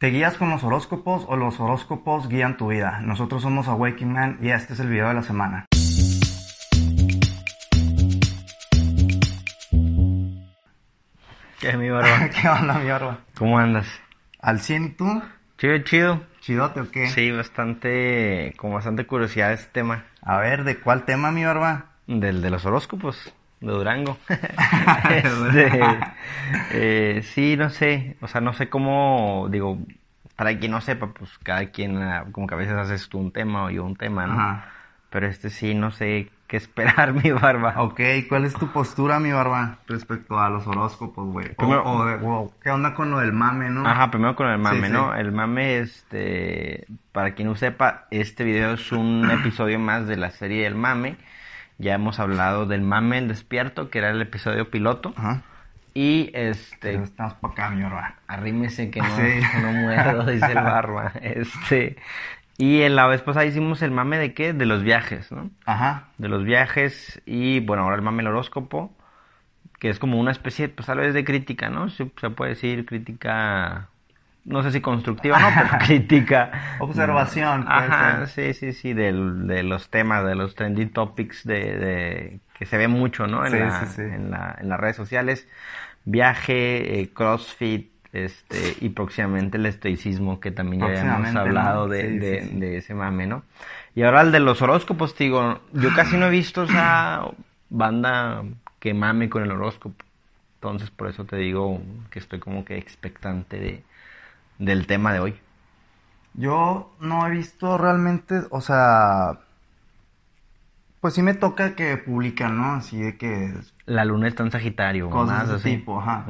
¿Te guías con los horóscopos o los horóscopos guían tu vida? Nosotros somos Awakening Man y este es el video de la semana. ¿Qué, mi barba? ¿Qué onda, mi barba? ¿Cómo andas? ¿Al 100 y tú? Chido, chido. ¿Chidote o qué? Sí, bastante, con bastante curiosidad este tema. A ver, ¿de cuál tema, mi barba? Del de los horóscopos, de Durango. Este, eh, sí, no sé, o sea, no sé cómo, digo, para quien no sepa, pues cada quien, ah, como que a veces haces tú un tema o yo un tema, ¿no? Ajá. Pero este sí, no sé qué esperar, mi barba. Ok, ¿cuál es tu postura, mi barba, respecto a los horóscopos, güey? O- Primero- o ¿Qué onda con lo del mame, no? Ajá, primero con el mame, Sí, sí. ¿no? El mame, este, para quien no sepa, este video es un episodio más de la serie del mame. Ya hemos hablado del mame el despierto, que era el episodio piloto. Ajá. Y Pero este, estamos para acá, mi barba. arrímese que no, Sí. no muerdo, dice el barba. Este, y en la vez pasada hicimos el mame de qué? De los viajes, ¿no? Ajá. De los viajes y, bueno, ahora el mame el horóscopo, que es como una especie, pues tal vez de crítica, ¿no? Se, se puede decir crítica, no sé si constructiva, ¿no? Pero crítica. Observación, puede Ajá, sí, sí, sí, del- de los temas, de los trending topics de, de- que se ve mucho, ¿no? En, Sí, la- sí, sí. En, la- en las redes sociales. Viaje, eh, CrossFit, este, y próximamente el estoicismo, que también ya habíamos hablado ¿no? de, de- de ese mame, ¿no? Y ahora el de los horóscopos, te digo, yo casi no he visto esa banda que mame con el horóscopo. Entonces, por eso te digo que estoy como que expectante de, del tema de hoy. Yo no he visto realmente, o sea, pues sí me toca que publican, ¿no? Así de que, La luna está en Sagitario, Cosas más así. tipo, ajá.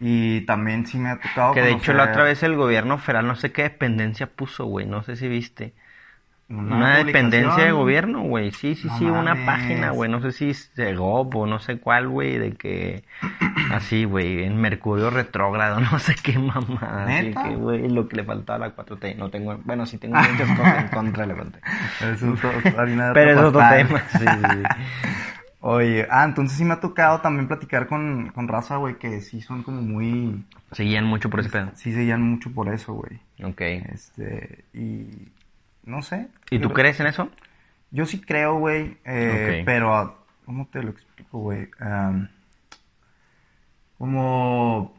Y también sí me ha tocado Que de hecho la otra vez el gobierno federal, no sé qué dependencia puso, güey, no sé si viste. Una, Una, dependencia de gobierno, güey, sí, sí, No sí, una página, güey, no sé si GOP o no sé cuál, güey, de que, así, güey, en Mercurio retrógrado, no sé qué mamada, así que, güey, lo que le faltaba a la 4T, no tengo, bueno, sí tengo muchas cosas en contra de la 4T. Es de Pero es otro tema, sí, sí. Oye, ah, entonces sí me ha tocado también platicar con, con raza, güey, que sí son como muy, Seguían mucho por ese pedo. sí se guían mucho por eso, güey. Ok. Este, y no sé. ¿Y tú crees en eso? Yo sí creo, güey, eh, pero, ¿cómo te lo explico, güey? Como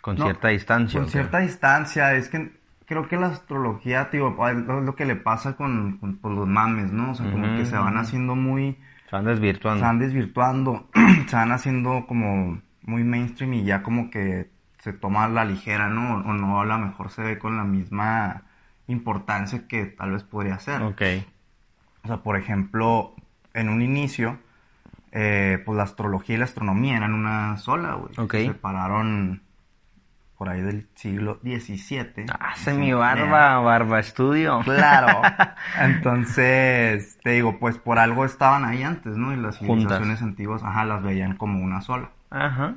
Con No, cierta distancia. con cierta distancia, es que creo que la astrología, tío, es lo que le pasa con, con, por los mames, ¿no? O sea, como que se van haciendo muy, Se van se desvirtuando. van desvirtuando, se van haciendo como muy mainstream y ya como que se toma a la ligera, ¿no? O no, a lo mejor se ve con la misma importancia que tal vez podría ser. Ok. O sea, por ejemplo, en un inicio, eh, pues la astrología y la astronomía eran una sola, güey. Ok. Se separaron por ahí del siglo XVII. Hace mi barba, barba estudio. Claro. Entonces, te digo, pues por algo estaban ahí antes, ¿no? Y las Juntas. civilizaciones antiguas, ajá, las veían como una sola. Ajá.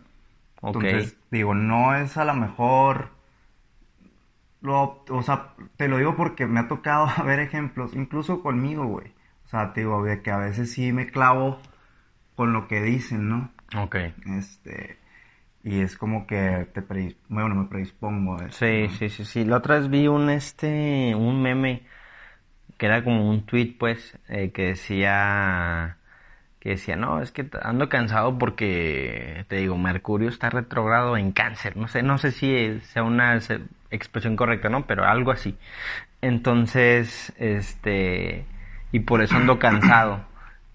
Ok. Entonces, digo, no es a lo mejor... Lo, o sea, te lo digo porque me ha tocado ver ejemplos, incluso conmigo, güey. O sea, te digo, de que a veces sí me clavo con lo que dicen, ¿no? Ok. Este, y es como que te predis- bueno, me predispongo a eso, Sí, ¿no? sí, sí, sí. La otra vez vi un este, un meme que era como un tweet, pues, eh, que decía, que decía, no, es que ando cansado porque, te digo, Mercurio está retrógrado en cáncer. No sé, no sé si sea una expresión correcta, ¿no? Pero algo así. Entonces, este, y por eso ando cansado.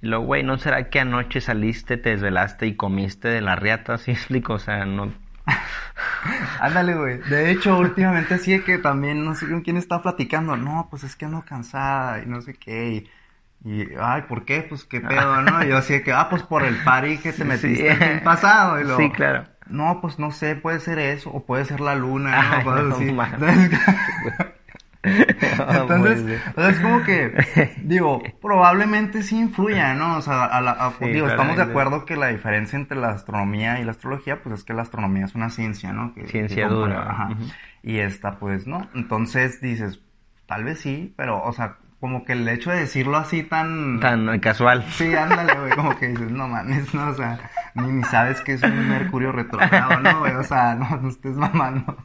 Y luego, güey, ¿no será que anoche saliste, te desvelaste y comiste de la riata? ¿Sí explico? O sea, no... Ándale, güey. De hecho, últimamente sí que también, no sé con quién está platicando. No, pues es que ando cansada y no sé qué. Y, ay, ¿por qué? Pues qué pedo, ¿no? Y yo así que, ah, pues por el party que te metiste el fin pasado. Y luego, Sí, claro. No, pues no sé, puede ser eso, o puede ser la luna, ¿no? Ay, no así. Entonces, sea, es como que, digo, probablemente sí influya, ¿no? O sea, a la- a- Sí, digo, estamos de acuerdo que la diferencia entre la astronomía y la astrología, pues es que la astronomía es una ciencia, ¿no? Que, Ciencia que dura. ajá. Y esta, pues, no. Entonces dices, tal vez sí, pero, o sea, como que el hecho de decirlo así tan... Tan casual. Sí, ándale, güey, como que dices, no mames, no, o sea, ni, ni sabes que es un Mercurio retrogrado, ¿no, güey? O sea, no, no estés mamando.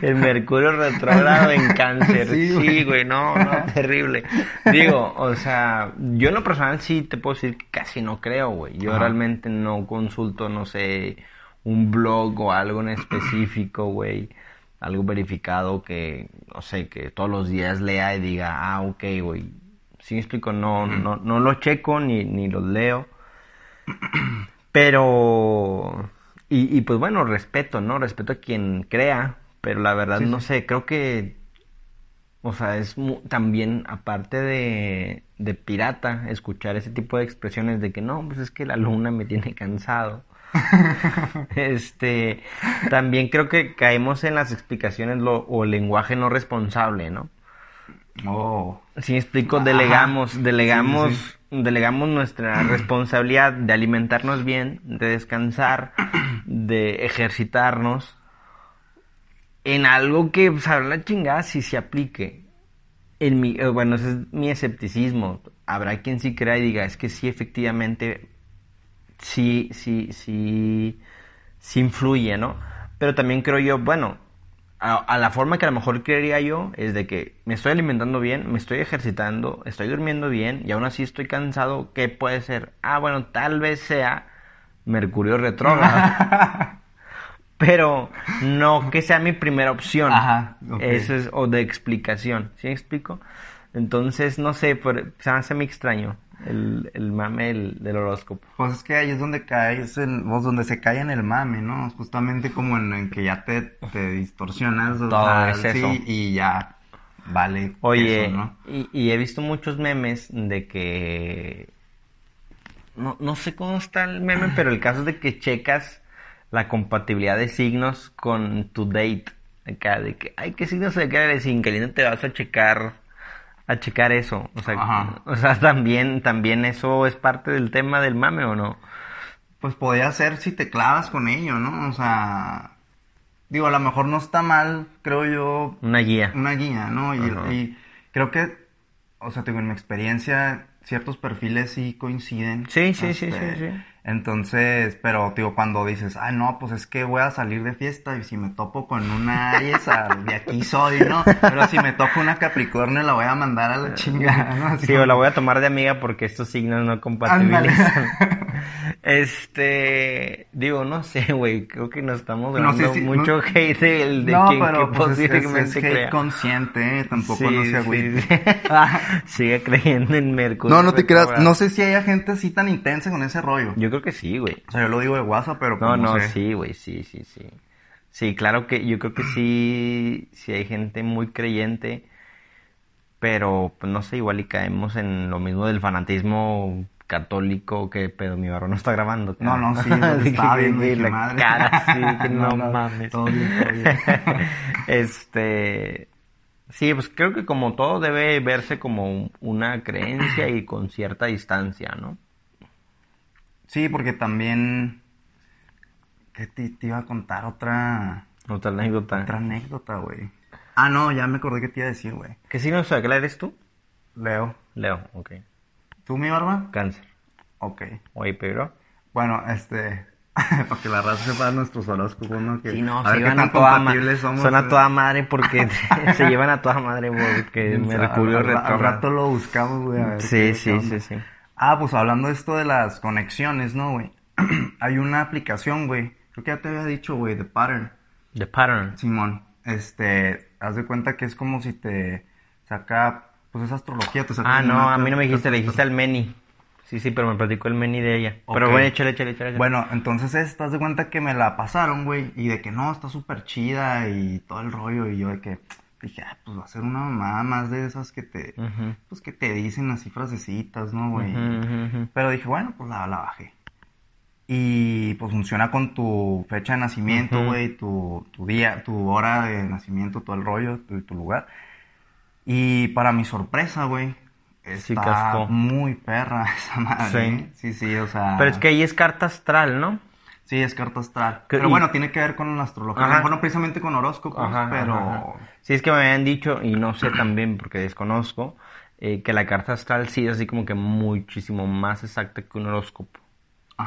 El Mercurio retrógrado en cáncer. Sí, Sí, güey. güey, no, no, terrible. Digo, o sea, yo en lo personal sí te puedo decir que casi no creo, güey. Yo Ajá. realmente no consulto, no sé, un blog o algo en específico, güey. Algo verificado que, no sé, que todos los días lea y diga, ah, ok, güey. Sí me explico, no, no, no lo checo ni, ni los leo. Pero, y, y pues bueno, respeto, ¿no? Respeto a quien crea, pero la verdad Sí, no sí. sé, creo que, o sea, es mu- también, aparte de, de pirata, escuchar ese tipo de expresiones de que no, pues es que la luna me tiene cansado. Este, también creo que caemos en las explicaciones lo- o lenguaje no responsable, ¿no? Oh. Si me explico, Ajá. delegamos, delegamos, Sí, delegamos nuestra responsabilidad de alimentarnos bien, de descansar, de ejercitarnos en algo que sabrá la chingada si se aplique. En mi, eh, bueno, ese es mi escepticismo. Habrá quien sí crea y diga, es que sí, efectivamente, sí, sí, sí, sí influye, ¿no? Pero también creo yo, bueno, a, a la forma que a lo mejor creería yo es de que me estoy alimentando bien, me estoy ejercitando, estoy durmiendo bien y aún así estoy cansado. ¿Qué puede ser? Ah, bueno, tal vez sea Mercurio retrógrado. Pero no que sea mi primera opción. Ajá. Eso es, o de explicación. ¿Sí me explico? Entonces, no sé, pero se me hace muy extraño el, el mame del, del horóscopo. Pues es que ahí es donde caes en, pues donde se cae en el mame, ¿no? Justamente como en, en que ya te, te distorsionas, Todo sea, es sí, eso. y ya vale Oye, eso, ¿no? y, y he visto muchos memes de que... No, no sé cómo está el meme, pero el caso es de que checas la compatibilidad de signos con tu date. Acá, de que, ay, ¿qué signo se eres? Sin que te vas a checar, a checar eso. O sea, Ajá. o sea, también, también eso es parte del tema del mame, ¿o no? Pues podría ser si te clavas con ello, ¿no? O sea, digo, a lo mejor no está mal, creo yo, Una guía. una guía, ¿no? Y, creo que, o sea, te digo, en mi experiencia, ciertos perfiles sí coinciden. Sí, sí, sí, Este, sí, sí. Entonces, pero, digo, cuando dices, ay, no, pues es que voy a salir de fiesta y si me topo con una Aries, ah, de aquí soy, ¿no? Pero si me toco una Capricornio, la voy a mandar a la chingada, ¿no? Así Sí, o como- la voy a tomar de amiga porque estos signos no compatibilizan. Este, digo, no sé, güey, creo que nos estamos No dando mucho no- hate del de no, quien pero que pues, es, es- es hate crea. consciente, ¿eh? Tampoco Sí, no se sí, agüite. sí. Sigue creyendo en Mercurio. No, no te creas. No sé si haya gente así tan intensa con ese rollo. Yo creo que sí, güey. O sea, yo lo digo de WhatsApp, pero pues No, no, no, sé. sí, güey, sí, sí, sí. Sí, claro que yo creo que sí, sí hay gente muy creyente, pero pues no sé, igual y caemos en lo mismo del fanatismo católico que pedo mi barro no está grabando. No, cara. no, sí, estaba viendo, dije, la madre. cara, sí, que no, No, no, mames. todo bien, todo bien. este, sí, pues creo que como todo debe verse como un- una creencia y con cierta distancia, ¿no? Sí, porque también... ¿Qué te, te iba a contar? Otra... Otra anécdota. Otra anécdota, güey. Ah, no, ya me acordé que te iba a decir, güey. ¿Qué signo zodiacal eres tú? Leo. Leo, ok. ¿Tú, mi barba? Cáncer. Ok. Oye, pero. Bueno, este... para que la raza sepa nuestros horóscopos, ¿no? Que, Sí, no, a se llevan a toda madre. Son a eh. toda madre porque se llevan a toda madre O sea, Mercurio al- rato lo buscamos, güey. Sí, sí, sí, sí. Ah, pues hablando de esto de las conexiones, ¿no, güey? Hay una aplicación, güey. Creo que ya te había dicho, güey, de Pattern. The pattern. Simón, este, haz de cuenta que es como si te saca, pues es astrología, te saca Ah, no, a mí no me dijiste, le dijiste al Meni. Sí, sí, pero me platicó el Meni de ella. Pero Ok. bueno, échale, échale, échale. échale. Bueno, entonces esta, haz de cuenta que me la pasaron, güey, y de que no, está súper chida y todo el rollo, y yo de que dije, ah, pues va a ser una mamada más de esas que te, pues que te dicen así frasecitas, ¿no, güey? Ujú. Pero dije, bueno, pues la, la bajé. Y pues funciona con tu fecha de nacimiento, güey, tu, tu día, tu hora de nacimiento, todo el rollo, tu, tu lugar. Y para mi sorpresa, güey, está muy perra esa madre. Sí. ¿eh? Sí, sí, o sea. Pero es que ahí es carta astral, ¿no? Sí, es carta astral. Pero y- bueno, tiene que ver con la astrología. A lo Ajá. mejor no precisamente con horóscopos, Ajá, pero. ajá. Sí, es que me habían dicho, y no sé también porque desconozco, eh, que la carta astral sí es así como que muchísimo más exacta que un horóscopo.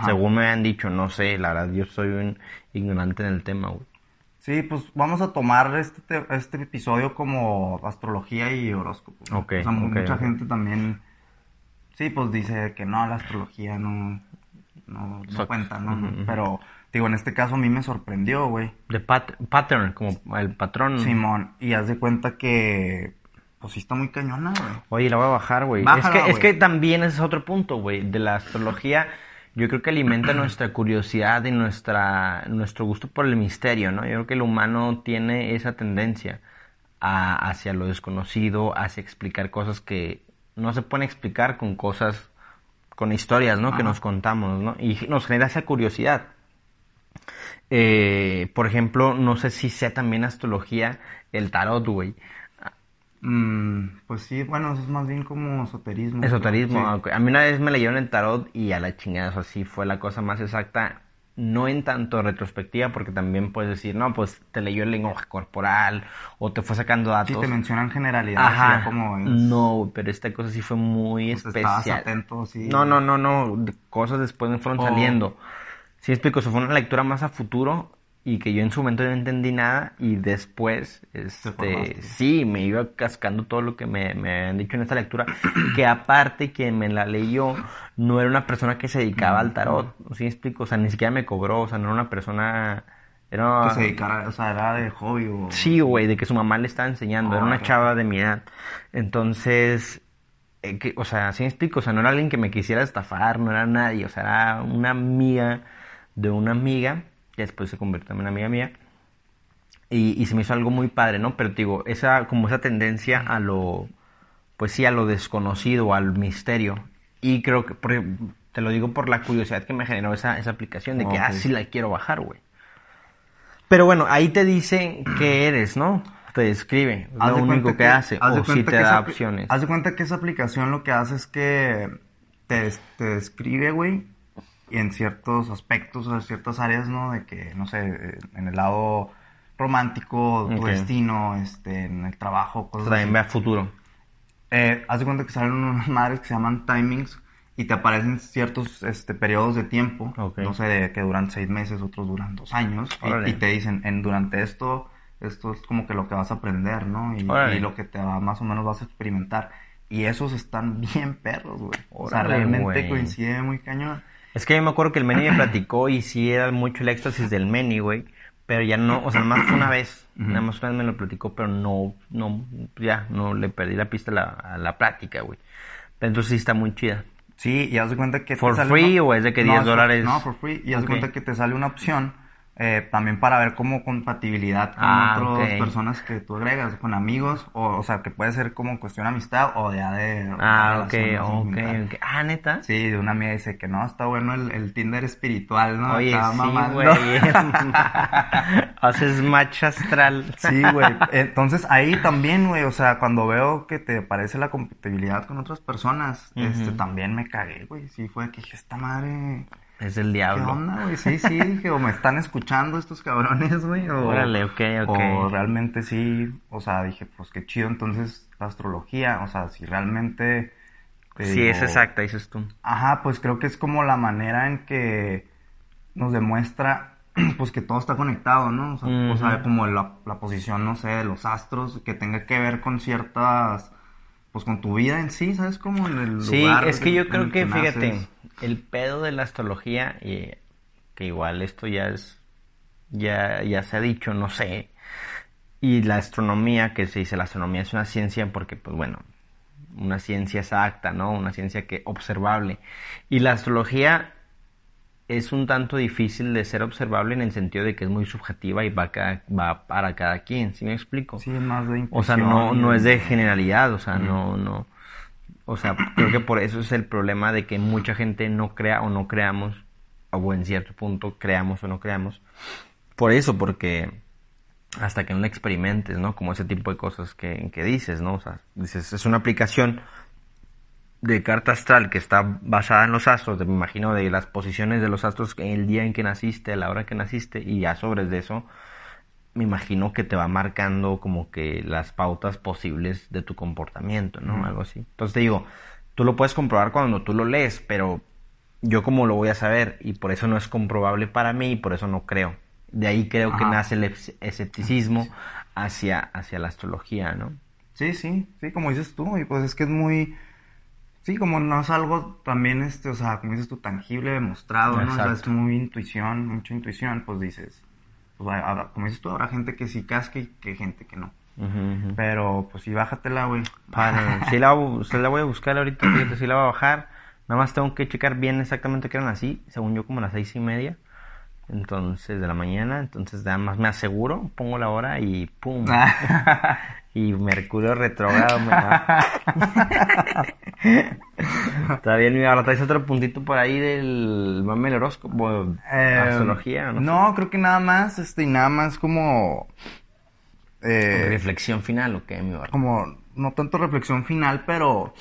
Según me habían dicho, no sé, la verdad, yo soy un ignorante en el tema, güey. Sí, pues vamos a tomar este, te- este episodio como astrología y horóscopo. ¿no? Ok, O sea, mucha gente también, sí, pues dice que no, la astrología no, no, no cuenta, ¿no? Pero, digo, en este caso a mí me sorprendió, güey. De pat- pattern, como el patrón. Simón, y haz de cuenta que, pues sí está muy cañona, güey. Oye, la voy a bajar, güey. Es que, es que también ese es otro punto, güey. De la astrología, yo creo que alimenta nuestra curiosidad y nuestra, nuestro gusto por el misterio, ¿no? Yo creo que el humano tiene esa tendencia a- hacia lo desconocido, hacia explicar cosas que no se pueden explicar con cosas, con historias, ¿no? Que nos contamos, ¿no? Y nos genera esa curiosidad. Eh, por ejemplo, no sé si sea también astrología el tarot, güey. Mm, pues sí, bueno, eso es más bien como esoterismo. Esoterismo, Sí. ok. a mí una vez me leyeron el tarot y a la chingada, o sea, sí fue la cosa más exacta, no en tanto retrospectiva, porque también puedes decir, no, pues te leyó el lenguaje corporal o te fue sacando Sí, datos. te mencionan generalidades, Ajá, como es. no, pero esta cosa sí fue muy Pues especial. atento, sí. No, no, no, no, cosas después me fueron Oh. saliendo. Sí, explico, eso fue una lectura más a futuro y que yo en su momento no entendí nada y después, este, sí, me iba cascando todo lo que me, me habían dicho en esta lectura, que aparte quien me la leyó no era una persona que se dedicaba al tarot, ¿sí explico? O sea, ni siquiera me cobró, o sea, no era una persona... Era... Que se dedicara, o sea, era de hobby o... Sí, güey, de que su mamá le estaba enseñando, era una Ah, chava de mi edad. Entonces, eh, que, o sea, sí explico, o sea, no era alguien que me quisiera estafar, no era nadie, o sea, era una amiga de una amiga, que después se convirtió en una amiga mía, y, y se me hizo algo muy padre, ¿no? Pero te digo, esa, como esa tendencia a lo, pues sí, a lo desconocido, al misterio, y creo que, por- te lo digo por la curiosidad que me generó esa, esa aplicación, de que, ah, sí la quiero bajar, güey. Pero bueno, ahí te dice qué eres, ¿no? Te describe, es Haz lo de único que, hace, haz o si te da opciones. Haz de cuenta que esa aplicación lo que hace es que te, te describe, güey, en ciertos aspectos, o en ciertas áreas, ¿no? De que, no sé, en el lado romántico, tu Ok. destino, este, en el trabajo, O cosas sea, también así. ve a futuro. Eh, haz de cuenta que salen unas madres que se llaman timings y te aparecen ciertos este, periodos de tiempo, Ok. no sé, de que duran seis meses, otros duran dos años, y- y, te dicen, en, durante esto, esto es como que lo que vas a aprender, ¿no? Y, y lo que te va, más o menos vas a experimentar. Y esos están bien perros, güey. O sea, realmente güey. coincide muy cañón. Es que yo me acuerdo que el Meni me platicó y sí era mucho el éxtasis del Meni, güey. Pero ya no, o sea, nada más fue una vez. Nada más una vez me lo platicó, pero no, no, ya, no le perdí la pista a la, a la plática, güey. Pero entonces sí está muy chida. Sí, y haz de cuenta que... te ¿For sale free una- o es de que No, 10 for- dólares? No, for free. Y haz de cuenta que te sale una opción eh, también para ver como compatibilidad con Ah, otras personas que tú agregas, con amigos, o, o sea, que puede ser como cuestión amistad o ya de... Ah, una ok, ok. Ah, neta. Sí, de una amiga dice que no, está bueno el, el Tinder espiritual, ¿no? Oye, sí, güey. Haces match astral. Sí, güey. Entonces ahí también, güey, o sea, cuando veo que te parece la compatibilidad con otras personas, este, Ujú. también me cagué, güey. Sí, fue que dije, esta madre, Es el ¿qué diablo. onda, güey? Sí, sí, dije, o me están escuchando estos cabrones, güey, o... Órale, ok, ok. O realmente sí, o sea, dije, pues qué chido, entonces, la astrología, o sea, si realmente... te Sí, es exacta, dices tú. Ajá, pues creo que es como la manera en que nos demuestra pues que todo está conectado, ¿no? O sea, o sea, como la, la posición, no sé, de los astros, que tenga que ver con ciertas, pues con tu vida en sí, ¿sabes? Como en el Sí, lugar es que yo creo el que, fíjate, el pedo de la astrología, y que igual esto ya es, ya, ya se ha dicho, no sé, y la astronomía, que se dice la astronomía es una ciencia porque, pues bueno, una ciencia exacta, ¿no? Una ciencia que observable. Y la astrología es un tanto difícil de ser observable en el sentido de que es muy subjetiva y va, cada- va para cada quien, ¿sí me explico? Sí, es más de O sea, no, no es de generalidad, o sea, no, no. O sea, creo que por eso es el problema de que mucha gente no crea o no creamos, o en cierto punto creamos o no creamos. Por eso, porque hasta que no lo experimentes, ¿no? Como ese tipo de cosas que, que dices, ¿no? O sea, dices, es una aplicación de carta astral que está basada en los astros, me imagino de las posiciones de los astros en el día en que naciste, a la hora que naciste, y ya sobre de eso me imagino que te va marcando como que las pautas posibles de tu comportamiento, ¿no? Algo así. Entonces te digo, tú lo puedes comprobar cuando tú lo lees, pero yo como lo voy a saber y por eso no es comprobable para mí y por eso no creo. De ahí creo que nace el escepticismo hacia, hacia la astrología, ¿no? Sí, sí, sí, como dices tú, y pues es que es muy, sí, como no es algo también, este, o sea, como dices tú, tangible, demostrado, ¿no? O sea, es muy intuición, mucha intuición, pues dices, pues habrá- como dices tú, habrá gente que sí casque y que gente que no. Ujú, ujú. Pero, pues sí, bájatela, güey. Padre, sí la, la voy a buscar ahorita, fíjate, sí la voy a bajar. Nada más tengo que checar bien exactamente qué eran así, según yo como las seis y media. Entonces, de la mañana, entonces nada más me aseguro, pongo la hora y ¡pum! y Mercurio retrogrado me va. Está bien, mi ahora traes otro puntito por ahí del mame horóscopo, Eh, astrología, ¿no? no, creo que nada más, este, y nada más como, eh, Reflexión final, ¿o qué, mi barco? como, no tanto reflexión final, pero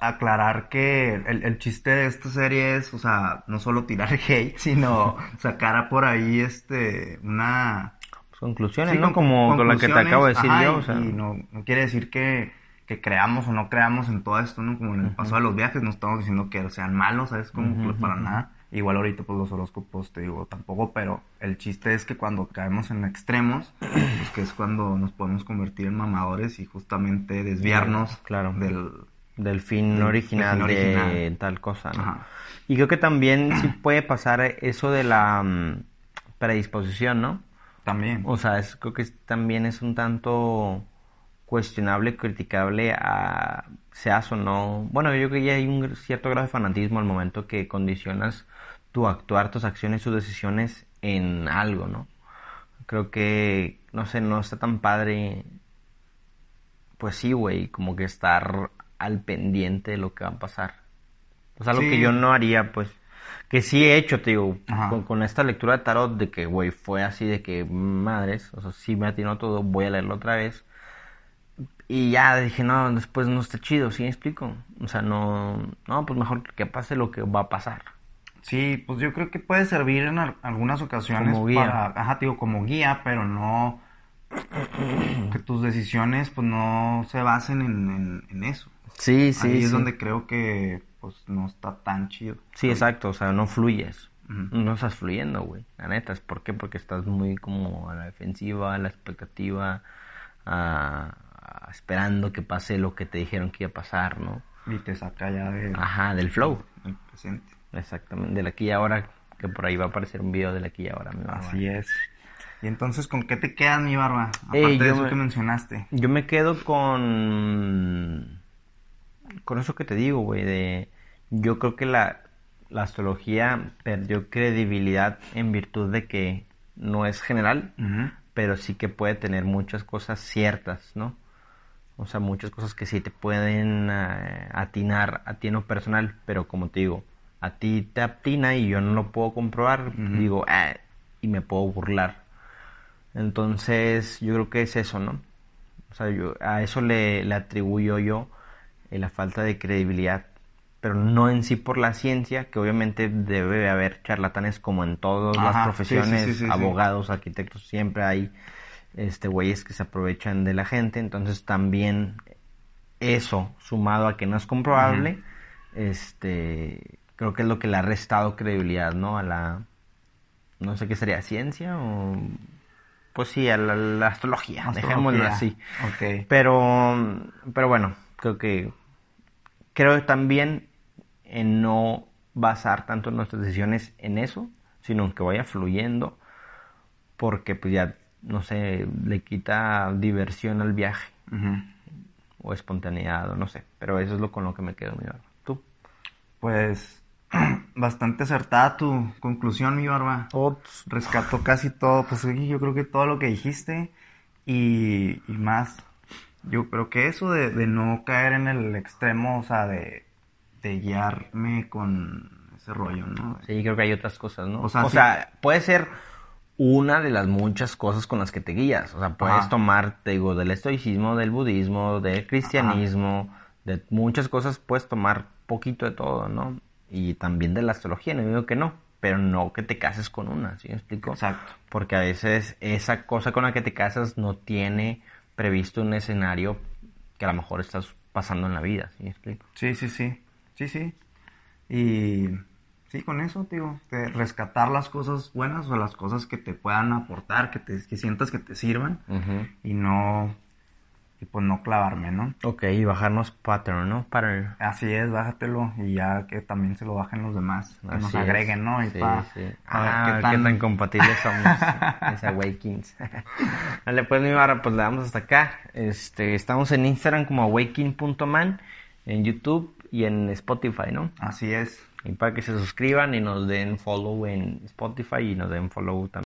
aclarar que el, el chiste de esta serie es, o sea, no solo tirar hate, sino sacar a por ahí, este, una... Pues conclusiones, sí, ¿no? Como con la que te acabo de decir ajá, yo, o sea. y no, no quiere decir que, que creamos o no creamos en todo esto, ¿no? Como en el paso de los viajes, no estamos diciendo que sean malos, ¿sabes? Como Ujú, que para nada. Igual ahorita, pues los horóscopos, te digo, tampoco, pero el chiste es que cuando caemos en extremos, pues que es cuando nos podemos convertir en mamadores y justamente desviarnos Claro. del... del fin original del fin de tal cosa, ¿no? Ajá. Y creo que también sí puede pasar eso de la mm, predisposición, ¿no? También. O sea, es, creo que también es un tanto cuestionable, criticable a seas o no. Bueno, yo creo que ya hay un cierto grado de fanatismo al momento que condicionas tu actuar, tus acciones, tus decisiones en algo, ¿no? Creo que, no sé, no está tan padre. Pues sí, güey, como que estar al pendiente de lo que va a pasar. O sea, algo Sí. que yo no haría, pues. Que sí he hecho, te digo, con, con esta lectura de tarot, de que, güey, fue así de que, madres, o sea, sí me atinó todo, voy a leerlo otra vez. Y ya dije, no, después no está chido, ¿sí me explico? O sea, no, no, pues mejor que pase lo que va a pasar. Sí, pues yo creo que puede servir en al- algunas ocasiones Como guía. para, ajá, te digo, como guía, pero no que tus decisiones pues no se basen en, en- en eso. Sí, sí, Ahí es sí. donde creo que pues no está tan chido. Sí, exacto, o sea, no fluyes. No estás fluyendo, güey. La neta, ¿es por qué? Porque estás muy como a la defensiva, a la expectativa, a- a- esperando que pase lo que te dijeron que iba a pasar, ¿no? Y te saca ya de, Ajá, del flow. presente. Exactamente, del aquí y ahora, que por ahí va a aparecer un video del aquí y ahora. mi barba. Así es. Y entonces, ¿con qué te quedas, mi barba? Aparte Ey, de eso me- que mencionaste. Yo me quedo con. Con eso que te digo, güey. De. Yo creo que la, la astrología perdió credibilidad en virtud de que no es general, pero sí que puede tener muchas cosas ciertas, ¿no? O sea, muchas cosas que sí te pueden eh, atinar a ti en lo personal, pero como te digo, a ti te atina y yo no lo puedo comprobar, digo, "Ah", y me puedo burlar. Entonces, yo creo que es eso, ¿no? O sea, yo a eso le, le atribuyo yo eh, la falta de credibilidad, pero no en sí por la ciencia, que obviamente debe haber charlatanes como en todas las Ajá, profesiones, sí, sí, sí, sí. abogados, arquitectos, siempre hay este güeyes que se aprovechan de la gente, entonces también eso sumado a que no es comprobable, este creo que es lo que le ha restado credibilidad, ¿no? A la no sé qué sería ciencia o pues sí, a la, la astrología, dejémoslo así. Ok. Pero, pero bueno, creo que creo también en no basar tanto nuestras decisiones en eso, sino en que vaya fluyendo, porque pues ya, no sé, le quita diversión al viaje o espontaneidad o no sé, pero eso es lo con lo que me quedo, mi barba. ¿Tú? Pues bastante acertada tu conclusión, mi barba. Ots. Rescató casi todo, pues yo creo que todo lo que dijiste y, y más. Yo creo que eso de, de no caer en el extremo, o sea, de, de guiarme con ese rollo, ¿no? Sí, creo que hay otras cosas, ¿no? O O sea, sea, sí. puede ser una de las muchas cosas con las que te guías. O sea, puedes Ajá. tomar, te digo, del estoicismo, del budismo, del cristianismo, de muchas cosas, puedes tomar poquito de todo, ¿no? Y también de la astrología, no digo que no, pero no que te cases con una, ¿sí me explico? Exacto. Porque a veces esa cosa con la que te casas no tiene previsto un escenario que a lo mejor estás pasando en la vida, ¿sí me explico? Sí, sí, sí. Sí, sí. Y sí, con eso, digo, rescatar las cosas buenas o las cosas que te puedan aportar, que, te, que sientas que te sirvan y no, y pues no clavarme, ¿no? Ok, y bajarnos pattern, ¿no? Pattern. Así es, bájatelo y ya que también se lo bajen los demás, que nos agreguen, es. ¿no? Y Sí, pa- sí. a ver Ah, qué qué tan- tan, compatibles somos. Esa Awakens. Vale, pues mi barra, pues le damos hasta acá. Este, estamos en Instagram como awaken.man, en YouTube y en Spotify, ¿no? Así es. Y para que se suscriban y nos den follow en Spotify y nos den follow también.